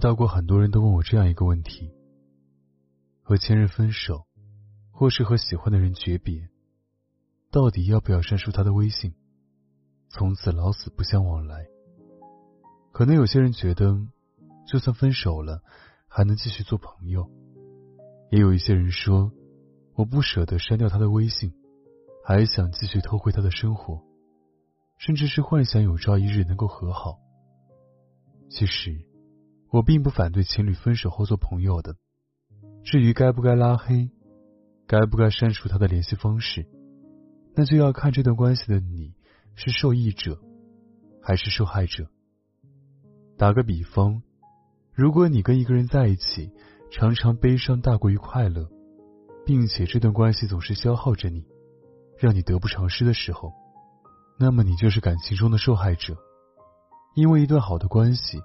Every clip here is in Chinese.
到过很多人都问我这样一个问题：和前任分手，或是和喜欢的人诀别，到底要不要删除他的微信，从此老死不相往来？可能有些人觉得，就算分手了，还能继续做朋友；也有一些人说，我不舍得删掉他的微信，还想继续偷窥他的生活，甚至是幻想有朝一日能够和好。其实。我并不反对情侣分手后做朋友的，至于该不该拉黑，该不该删除他的联系方式，那就要看这段关系的你是受益者还是受害者。打个比方，如果你跟一个人在一起，常常悲伤大过于快乐，并且这段关系总是消耗着你，让你得不偿失的时候，那么你就是感情中的受害者，因为一段好的关系。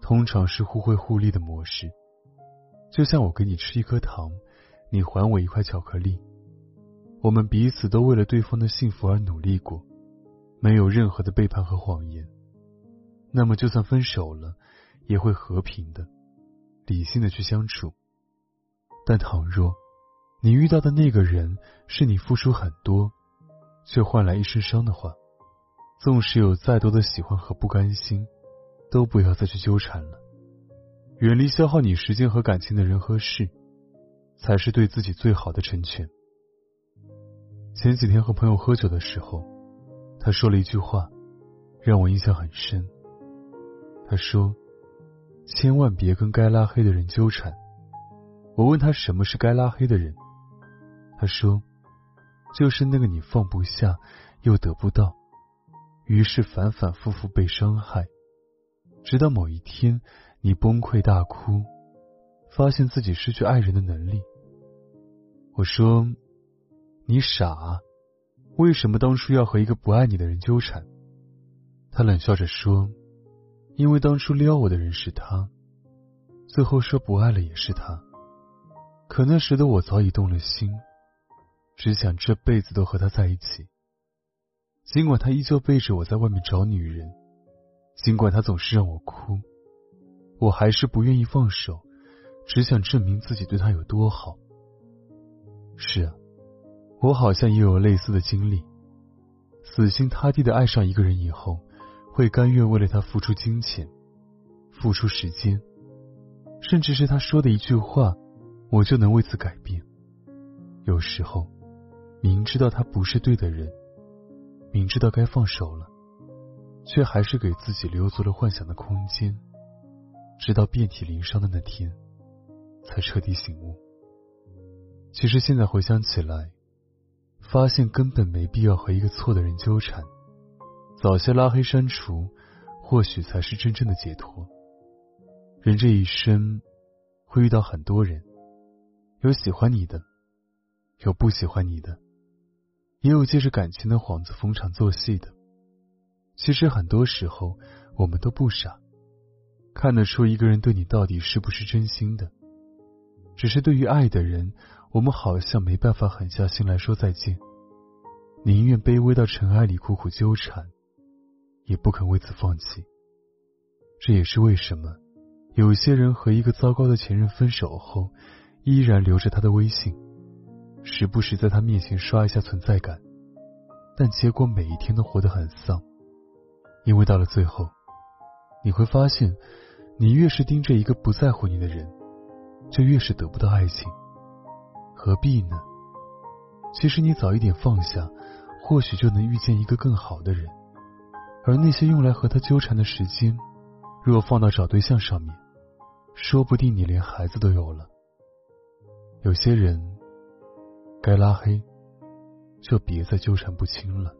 通常是互惠互利的模式，就像我给你吃一颗糖，你还我一块巧克力，我们彼此都为了对方的幸福而努力过，没有任何的背叛和谎言。那么，就算分手了，也会和平的、理性的去相处。但倘若你遇到的那个人是你付出很多，却换来一身伤的话，纵使有再多的喜欢和不甘心。都不要再去纠缠了，远离消耗你时间和感情的人和事，才是对自己最好的成全。前几天和朋友喝酒的时候，他说了一句话，让我印象很深。他说：“千万别跟该拉黑的人纠缠。”我问他什么是该拉黑的人，他说：“就是那个你放不下又得不到，于是反反复复被伤害。”直到某一天，你崩溃大哭，发现自己失去爱人的能力。我说：“你傻，为什么当初要和一个不爱你的人纠缠？”他冷笑着说：“因为当初撩我的人是他，最后说不爱了也是他。可那时的我早已动了心，只想这辈子都和他在一起。尽管他依旧背着我在外面找女人。”尽管他总是让我哭，我还是不愿意放手，只想证明自己对他有多好。是啊，我好像也有类似的经历，死心塌地的爱上一个人以后，会甘愿为了他付出金钱、付出时间，甚至是他说的一句话，我就能为此改变。有时候，明知道他不是对的人，明知道该放手了。却还是给自己留足了幻想的空间，直到遍体鳞伤的那天，才彻底醒悟。其实现在回想起来，发现根本没必要和一个错的人纠缠，早些拉黑删除，或许才是真正的解脱。人这一生会遇到很多人，有喜欢你的，有不喜欢你的，也有借着感情的幌子逢场作戏的。其实很多时候，我们都不傻，看得出一个人对你到底是不是真心的。只是对于爱的人，我们好像没办法狠下心来说再见，宁愿卑微到尘埃里苦苦纠缠，也不肯为此放弃。这也是为什么有些人和一个糟糕的前任分手后，依然留着他的微信，时不时在他面前刷一下存在感，但结果每一天都活得很丧。因为到了最后，你会发现，你越是盯着一个不在乎你的人，就越是得不到爱情。何必呢？其实你早一点放下，或许就能遇见一个更好的人。而那些用来和他纠缠的时间，若放到找对象上面，说不定你连孩子都有了。有些人该拉黑，就别再纠缠不清了。